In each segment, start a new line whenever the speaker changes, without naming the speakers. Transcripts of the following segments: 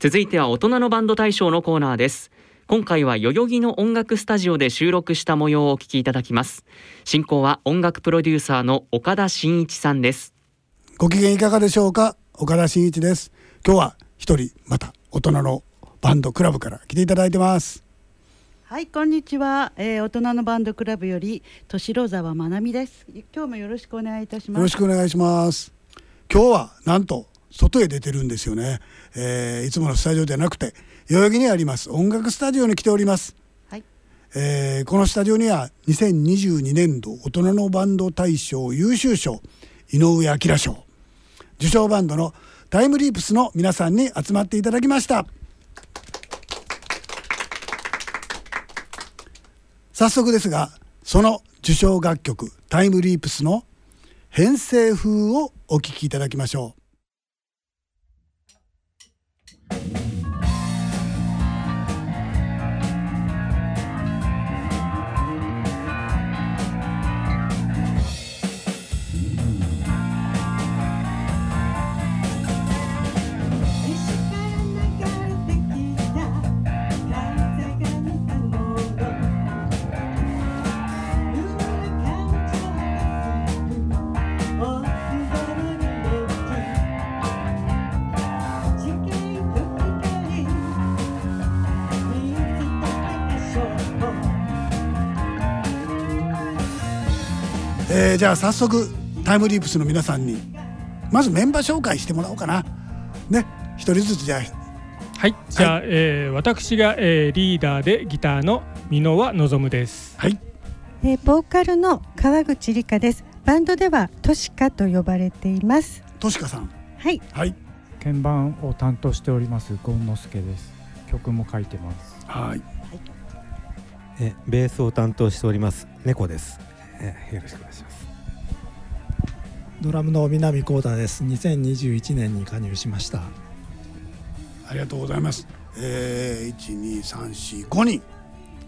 続いては大人のバンド大賞のコーナーです。今回は代々木の音楽スタジオで収録した模様をお聞きいただきます。進行は音楽プロデューサーの岡田真一さんです。
ご機嫌いかがでしょうか？岡田真一です。今日は一人また大人のバンドクラブから来ていただいてます。
はいこんにちは、えー、大人のバンドクラブより敏郎沢まなみです。今日もよろしくお願いいたします。
よろしくお願いします。今日はなんと外へ出てるんですよね、えー、いつものスタジオではなくて代々木にあります音楽スタジオに来ております、
はい。
えー、このスタジオには2022年度大人のバンド大賞優秀賞井上彰賞。受賞バンドのタイムリープスの皆さんに集まっていただきました。早速ですがその受賞楽曲タイムリープスの編成風をお聴きいただきましょうじゃあ早速タイムリープスの皆さんにまずメンバー紹介してもらおうかな。ね一人ずつじゃあ。
はい。じゃあ、はい、えー、私が、えー、リーダーでギターの箕輪望です。
はい、
えー、ボーカルの川口理香です。バンドではトシカと呼ばれています。
トシカさん。
はい。
はい。
鍵盤を担当しておりますゴンノスケです。曲も書いてます。
はい、
えベースを担当しております猫です。えー、よろしくお願いします
ドラムの南光太です。2021年に加入しました。
ありがとうございます。えー、12345人。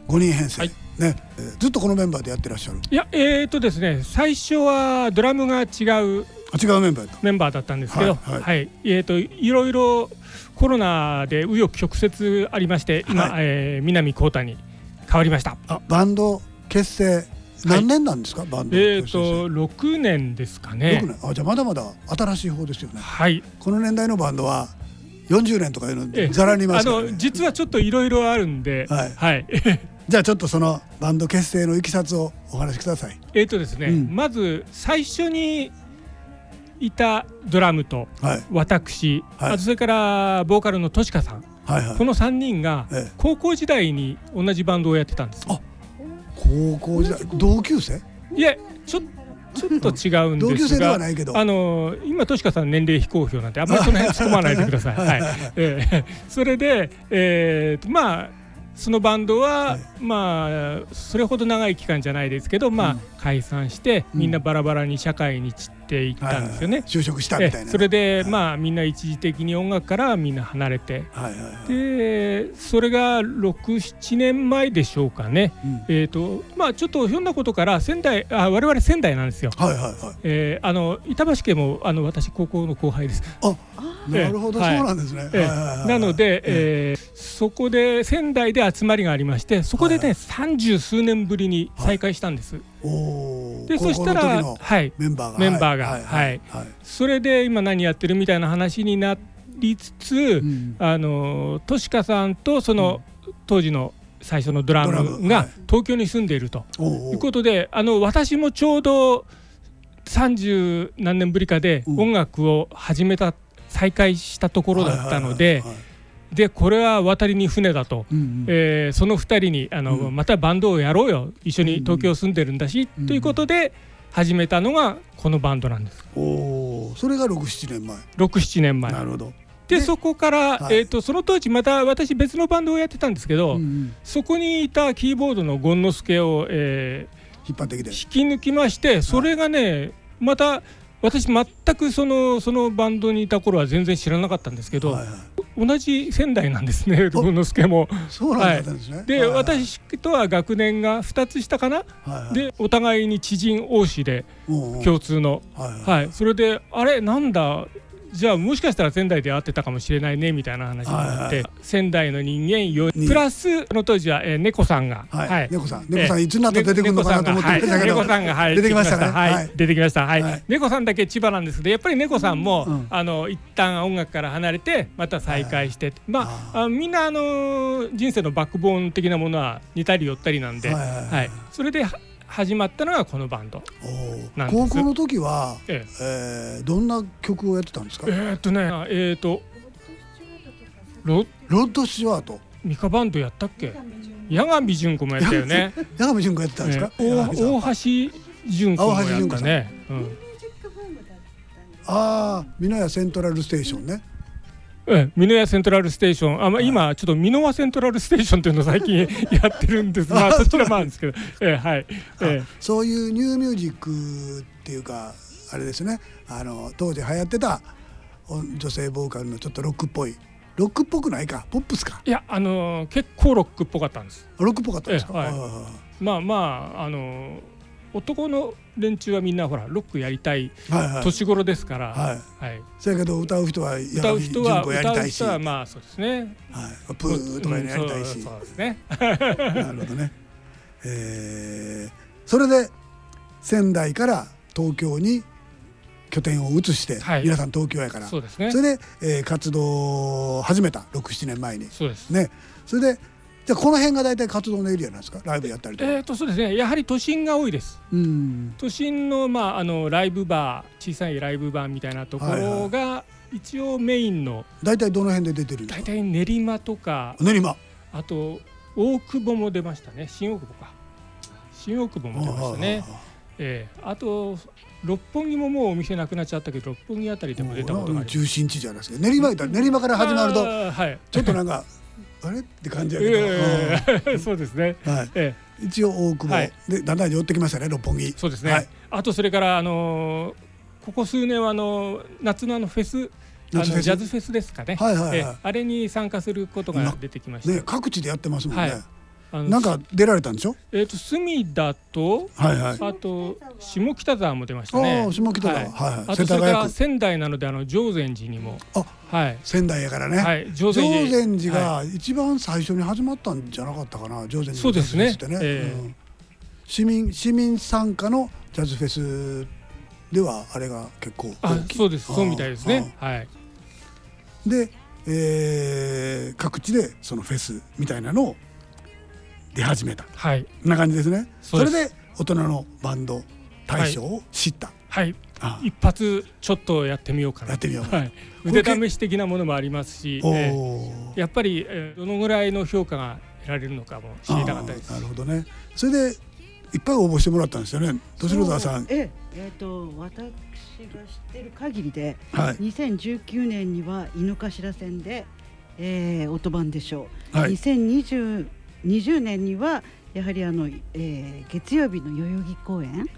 5人編成、はい、ね、えー、ずっとこのメンバーでやってらっしゃる？
いやえー、っとですね最初はドラムが違う
あ違うメンバー
メンバーだったんですけど、はい、はい。はい、えー、っといろいろコロナで紆余曲折ありまして今、はい、えー、南光太に変わりました。
あバンド結成何年なんですか、バンド
えっ、と六年ですかね。
あじゃあまだまだ新しい方ですよね。
はい。
この年代のバンドは40年とかいうのざらにいます
から、ね、あの実はちょっといろいろあるんではい、はい、
じゃあちょっとそのバンド結成のいきさつをお話しください。
えっ、とですね、うん、まず最初にいたドラムと私、はい、あとそれからボーカルのとしかさん、はいはい、この3人が高校時代に同じバンドをやってたんです。あ
高校時代同級生？
いえちょちょっと違うんですが、あの今としかさん年齢非公表なんであんまりその辺突っ込まないでください。はい。えー、それで、えー、まあそのバンドは、はい、まあそれほど長い期間じゃないですけど、まあ、うん、解散して、みんなバラバラに社会に散っていったんですよね。はいはい、
就職したみたいな。
それで、まあみんな一時的に音楽からみんな離れて、はいはいはい、でそれが67年前でしょうかね。うん、えっ、ー、とまあちょっとひょんなことから仙台あ我々仙台なんですよ。
はいはいはい。
えー、あの板橋家もあの私高校の後輩です。
あなるほど、そうなんですね。
なので、えー、そこで仙台で集まりがありましてそこでね三十、数年ぶりに再会したんです。
で
そしたら、
はい、メンバーが。
メンバーが、はい。それで今何やってるみたいな話になりつつ、うん、あのとしかさんとその、当時の最初のドラムが東京に住んでいると。いうことで、あの私もちょうど30何年ぶりかで音楽を始めた再開したところだったので。でこれは渡りに船だと、うんうん、えー、その2人にあの、うん、またバンドをやろうよ。一緒に東京住んでるんだし、うんうん、ということで始めたのがこのバンドなんです。
おそれが67年前。
67年前。
なるほど。
でそこから、はい、えーと、その当時また私別のバンドをやってたんですけど、うんうん、そこにいたキーボードのゴンノスケを、え
ー、引っ張ってきて。
引き抜きましてそれがね、はい、また私全くそのそのバンドにいた頃は全然知らなかったんですけど、はいはい、同じ仙台なんですね文之助も。
そうなんですね、はい、で、
はいはい、私とは学年が2つ下かな、はいはい、でお互いに知人王子で共通の、はい、はい、それであれなんだ？じゃあもしかしたら仙台で会ってたかもしれないねみたいな話になって、
はいはい。
仙台の人間4
に。
プラスその当時は、えー、猫さんが、
はい。猫さん。
えー
猫さんいつになったら出てくるのかなと思ってたけど
猫さんが、はい、
出てきましたね。
はい。
はい。
出てきました、はい。
はい。
猫さんだけ千葉なんですけどやっぱり猫さんも、
うん。
あの一旦音楽から離れてまた再会して、まああみんなあのー人生のバックボーン的なものは似たり寄ったりなんで、
はいはいはい
それでは始まったのがこのバンド。
高校の時は、
え
え。ーどんな曲をやってたんですか、
えーっとねえーっとロ
ロッド・スチュワート。
ミカバンドやったっけ？八神純子もやったよね。
八神純子やってたんですか、
えー大橋純子もやったね。うん。
ああ美濃屋セントラルステーションね
ええ、美濃屋セントラルステーション、あ、まあ、今ちょっと美濃輪セントラルステーションっていうのを最近 やってるんです。まあ、そちらもあるんですけど。ええ、はい。え
そういうニューミュージックっていうかあれですね。あの当時流行ってたお女性ボーカルのちょっとロックっぽい。ロックっぽくないか？ポップスか？
えいや、あのー結構ロックっぽかったんです。
ロックっぽかったんですか、
ええはい。
あ
まあ、まあ、あのー男の連中はみんなほら、ロックやりたい年頃ですから。
はい
はい。
そやけど歌う人は
歌う人は、歌う人は、まあ、そうですね。
プーとかやりたいし、
うんそうそうですね。
なるほどね、えーそれで仙台から東京に拠点を移して、
はい
皆さん東京やから
そうですね
そ。れで、えー活動を始めた67年前に
そうです。
ねそれでじゃあこの辺が大体活動のエリアなんですか？ライブやったりとか、
えっと、そうですね。やはり都心が多いです。
うん。
都心の,、まあ、あのライブバー小さいライブバーみたいなところが一応メインの
大体どの辺で出てる
大体練馬とか
練馬。
あと大久保も出ましたね。新大久保か。新大久保も出ましたね、ええあと六本木ももうお店なくなっちゃったけど六本木あたりでも出たことがあります。
中心地じゃないですか練馬練馬から始まるとちょっとなんかあれ？って感じやけど、
ええ そうですね、
うんはい、
え
一応大久保、
はい。
でだんだん寄ってきましたね六本木。
えそうですね、
はい。
あとそれからあのーここ数年はあのー夏のあのフェス？あのジャズフェスですかね、
はいはいはい。
ええ。あれに参加することが出てきました、
ね各地でやってますもんね、
はい
なんか出られたんでしょ？
えっ、と隅田と
はいはい。
あと下北沢も出ましたね。
ああ下北沢。
はい。
はいはい。
あとそれから仙台なのであの常禅寺にも。
あ
はい。
仙台やからね、
はい。常
常
禅寺
が一番最初に始まったんじゃなかったかな？常禅寺の
そうですね。ええ。
うん。市民市民参加のジャズフェスではあれが結構
あそうです。そうみたいですね。はい。
で、えー各地でそのフェスみたいなのを出始めた。
はい。
こんな感じですね。それで大人のバンド大賞を知った、
はい。
あ
一発ちょっとやってみようかな。
やってみようかな。
はい、腕試し的なものもありますし、
お
え
お
え。やっぱり、えーどのぐらいの評価が得られるのかも知りたかったです。
なるほどね。それでいっぱい応募してもらったんですよね。年野沢さん。
ええ。えーと私が知ってる限りで、
はい。
2019年には井の頭線で、えー、オートバンでしょう、
はい。
2020 20年にはやはりあの、えー月曜日の代々木公園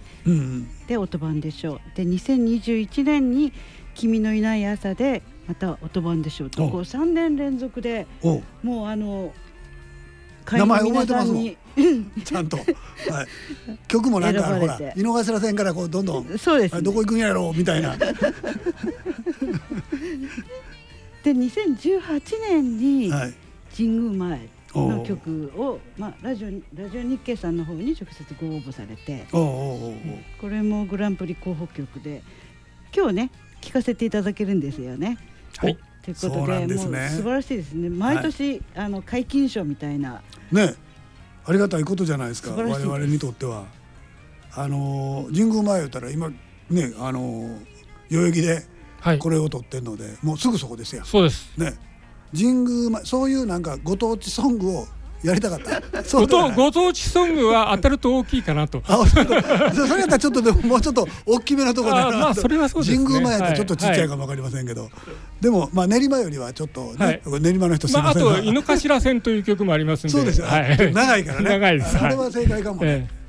でオートバンでしょう。で2021年に「君のいない朝」でまたオートバンでしょう。と
お
こう3年連続で
お
もうあの
名前覚えてますもん
に。
ちゃんと、はい、曲もなんかほら
選ばれて。
井の頭線からこうどんどん。
そうです、ね、
あどこ行くんやろう？みたいな。
で2018年に
はい。
神宮前。
お
の曲を、まあ、ラジオラジオ日経さんの方に直接ご応募されてこれもグランプリ候補曲で今日ね聞かせていただけるんですよね。
はい。
ということでもう素晴らしいですね。毎年、あの皆勤賞みたいな。
ね。ありがたいことじゃないですか。我々にとっては。あのー神宮前言ったら今ねあのー代々木で
はい。
これを撮ってるので、もうすぐそこですよ
そうです。
ね神宮前そういうなんかご当地ソングをやりたかった。そ
ご当ご当地ソングは当たると大きいかなと。
あそそれやったらちょっとでももうちょっと大きめのところで
あまあそれはそうですね。
神宮前やったらちょっとちっちゃいかもわかりませんけど、でもまあ練馬よりはちょっとね、
はい。
練馬の人すい
まあ、あ
ません
と井の頭線という曲もありますんで。
そうですよ、
はい、
長いからね。
長いです。
あれは正解かもね、
え。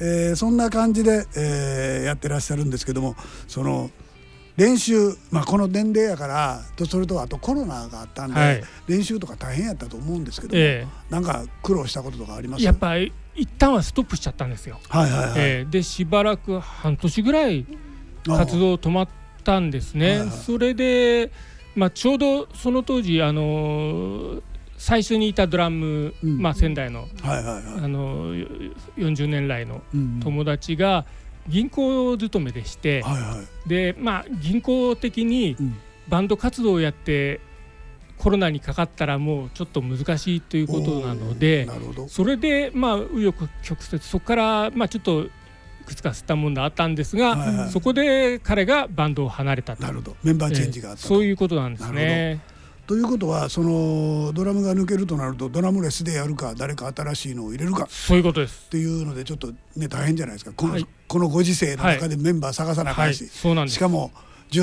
えーそんな感じで、えーやってらっしゃるんですけどもその練習、まあ、この年齢やからとそれとあとコロナがあったんで、
はい。
練習とか大変やったと思うんですけども、
え
なんか苦労したこととかあります？
やっぱり一旦はストップしちゃったんですよ。
はいはいはい、
ええ。でしばらく半年ぐらい活動止まったんですね。
はいはい。
それで、まあ、ちょうどその当時あの最初にいたドラム、
うん。
まあ、仙台の
はいはいはい。
あの40年来の
うん。
友達が銀行勤めでして、
はいはい。
でまあ銀行的に
うん。
バンド活動をやってコロナにかかったらもうちょっと難しいということなので
なるほど。
それでまあ紆余曲折そこからまあちょっといくつか吸ったものがあったんですが、
はいはい
そこで彼がバンドを離れたと。
なるほど。メンバーチェンジがあったと、
えーそういうことなんですね。
ということはそのドラムが抜けるとなるとドラムレスでやるか誰か新しいのを入れるかっ
そういうことです。
ていうのでちょっとね大変じゃないですか。この,、
はい。
このご時世の中でメンバー探さなあか
はい、
んし、
そうなんです。
し。かも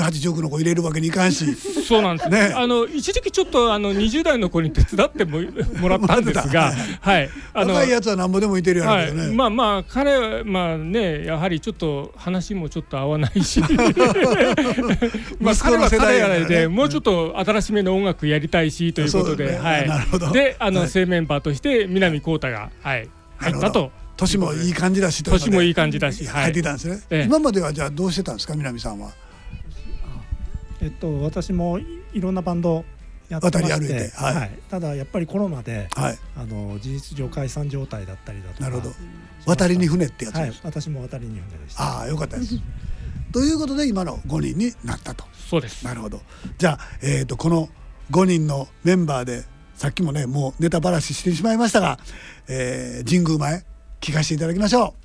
18、19の子入れるわけにいかんし。
そうなんです。
ね。
あの一時期ちょっとあの20代の子に手伝ってももらったんですが、はい。あの
若いやつはなんぼでもいてるやろう
はい、
けどね、
まあまあ彼はまあねやはりちょっと話もちょっと合わないし。まあ彼は
の世代やから
でもうちょっと新しめの音楽やりたいしということで、
ね。
はい。
なるほど。
であの、
はい。
正メンバーとして南光太が、はい、入ったと
年もいい感じだし
年もいい感じだし、はい。
入って、たんですね、
ええ。
今まではじゃあどうしてたんですか南さんは？
えっと私もいろんなバンドやってま
渡り歩い
して、
てはい。
ただやっぱりコロナで
はい。
あの事実上解散状態だったりだとか。
なるほど。渡りに船ってやつです、
はい。私も渡りに船でした。
ああよかったです。ということで今の5人になったと。
そうです。
なるほど。じゃあ、えー、とこの5人のメンバーでさっきもねもうネタばらししてしまいましたが、えー神宮前聞かせていただきましょう、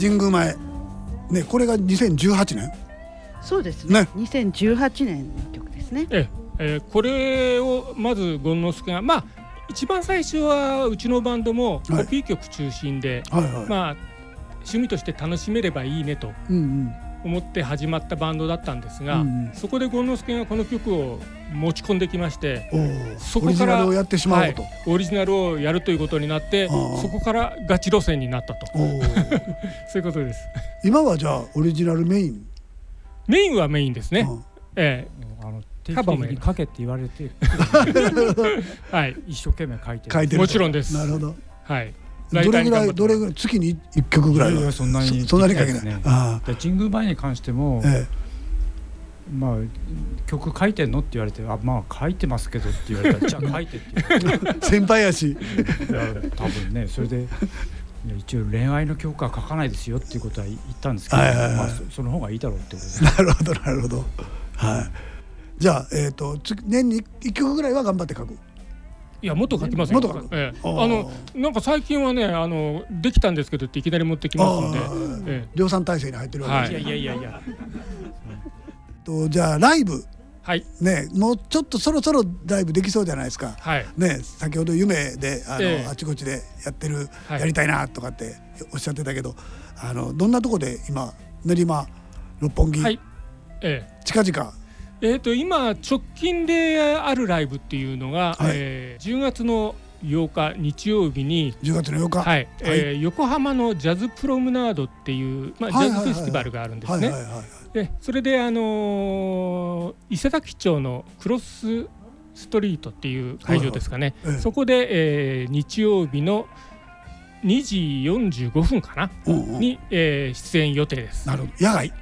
神宮前。ねこれが2018年？
そうですね。
ね。
2018年の曲ですね。
えええーこれをまず権之助がまあ一番最初はうちのバンドもコピー曲中心で、
はいはい。
まあ趣味として楽しめればいいねと。
うんうん
思って始まったバンドだったんですが、
うんうん。
そこで権之助がこの曲を持ち込んできましてそこから
オリジナルをやってしまおうと、
はい。オリジナルをやるということになってそこからガチ路線になったと。そういうことです。
今はじゃあオリジナルメイン、
メインはメインですね、
うん。
え
あの定期的に書けって言われて
え はい。
一生懸命書いてる。
書いてると。
もちろんです。
なるほど。
はい
どれぐらいどれぐらい月に一曲ぐらいは
いやいやそんなに
そそんなに書けない。
ね。
あ
で神宮前に関しても、
あえ。
まあ曲書いてんのって言われてあまあ書いてますけどって言われたら じゃあ書いてって言われて
え先輩やし。
いや多分ねそれで一応恋愛の曲は書かないですよっていうことは言ったんですけど、
はいはいはい。
まあ、そその方がいいだろうってことで。
なるほどなるほど。はい。じゃあえっ、とつ年に一曲ぐらいは頑張って書く
いやもっと書きますよ。
もっと書く。
ええ。
あ
のなんか最近はねあのできたんですけどっていきなり持ってきますので。
あー。
え。
量産体制に入ってるわけですね、
はい。いやいやいやいや。
とじゃあライブ。
はい。
ねもうちょっとそろそろライブできそうじゃないですか。
はい。
ね先ほど夢であの、
ええ。
あちこちでやってる、
はい。
やりたいなとかっておっしゃってたけどあのどんなとこで今練馬六本木、
はい。ええ。
近々
えー、と今直近であるライブっていうのが、
はい。
えー10月の8日日曜日に、
10月の8日、
はい。えー横浜のジャズプロムナードっていう、まあ、ジャズフェスティバルがあるんですね。でそれで、あのー伊勢崎町のクロスストリートっていう会場ですかね、
はいはいええ。
そこで、えー日曜日の2時45分かな、
うんう。ん
に、えー出演予定です。
なるほど。野外。
い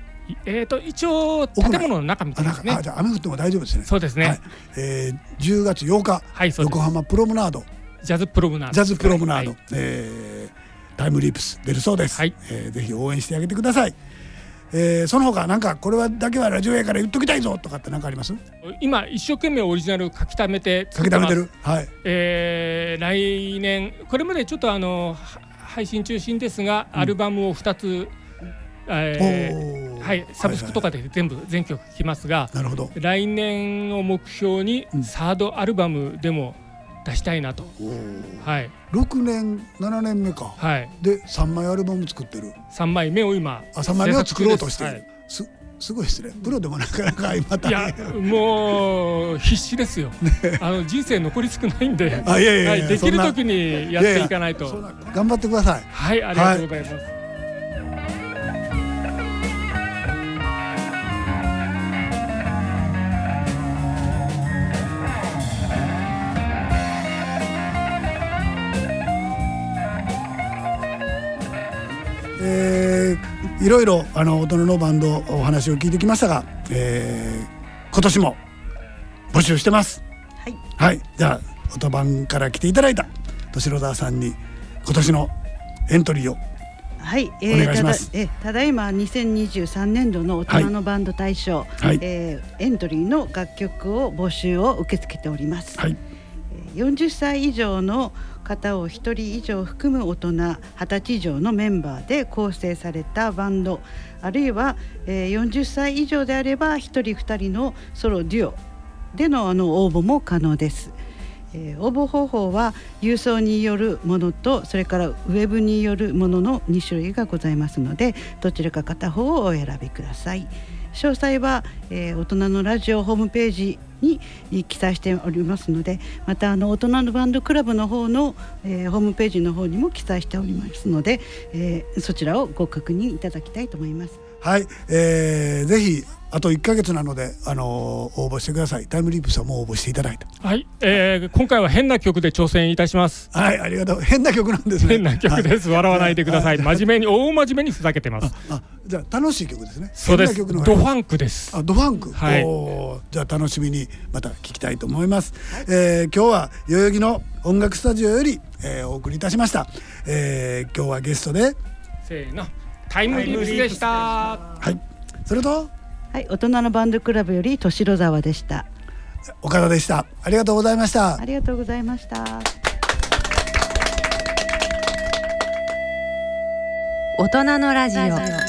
えー、と一応建物の中みたいですね。
あ。じゃあ雨降っても大丈夫ですね。
そうですね。
はい。えー、10月8日
はい、
横浜プロムナード。
ジャズプロムナード。
ジャズプロムナード、
はい。
えータイムリープス出るそうです、
はい。
えーぜひ応援してあげてください、えーその他なんかこれはだけはラジオやから言っときたいぞとかって何かあります？
今一生懸命オリジナル書き溜めて
書き溜めてる？はい。
えー来年これまでちょっとあのは配信中心ですが、アルバムを2つ、えーはい、サブスクとかで全部全曲聴きますが、
なるほど。
来年を目標に
うん。
サードアルバムでも出したいなと、
おー。
はい。
6年7年目か。
はい、
で3枚アルバム作ってる。
3枚目を今
あ3枚目を作ろうとしてる、
制作
す。すごいですねプロでもなかなか今
中で。すはい、い
大
や
変
もう必死ですよ、あの人生残り少ないんで、
あいやいや
はい、できる時にやっていかないと。
頑張ってください。
はいありがとうございます、
えーいろいろあの大人のバンドお話を聞いてきましたが、えー今年も募集してます。
はい。
はい。じゃあ音番から来ていただいた敏郎沢さんに今年のエントリーを
はい、
お願いします。
ただえただいま2023年度の大人のバンド大賞、
はい。
えーエントリーの楽曲を募集を受け付けております。
はい。
えー40歳以上の方を1人以上含む大人20歳以上のメンバーで構成されたバンドあるいは、えー40歳以上であれば1人2人のソロデュオでのあの応募も可能です。えー応募方法は郵送によるものとそれからウェブによるものの2種類がございますのでどちらか片方をお選びください詳細は、えー大人のラジオホームページに記載しておりますのでまたあの大人のバンドクラブの方の、えーホームページの方にも記載しておりますので、えーそちらをご確認いただきたいと思います。
はい、えー、ぜひあと1か月なので、あのー応募してください。タイムリープスはもう応募していただいた。
はい、えー今回は変な曲で挑戦いたします。
はいありがとう。変な曲なんですね。
変な曲です。笑わないでください。真面目に、大真面目にふざけてます。
あじゃあ楽しい曲ですね。
そうです。ドファンクです。
あドファンク、
はい。
じゃあ楽しみにまた聞きたいと思います、えー今日は代々木の音楽スタジオより、えーお送りいたしました、えー今日はゲストで
せーの、タイムリープスでした。
はい。それと？
はい大人のバンドクラブより敏郎沢でした。
岡田でした。ありがとうございました。
ありがとうございました。
大人のラジオ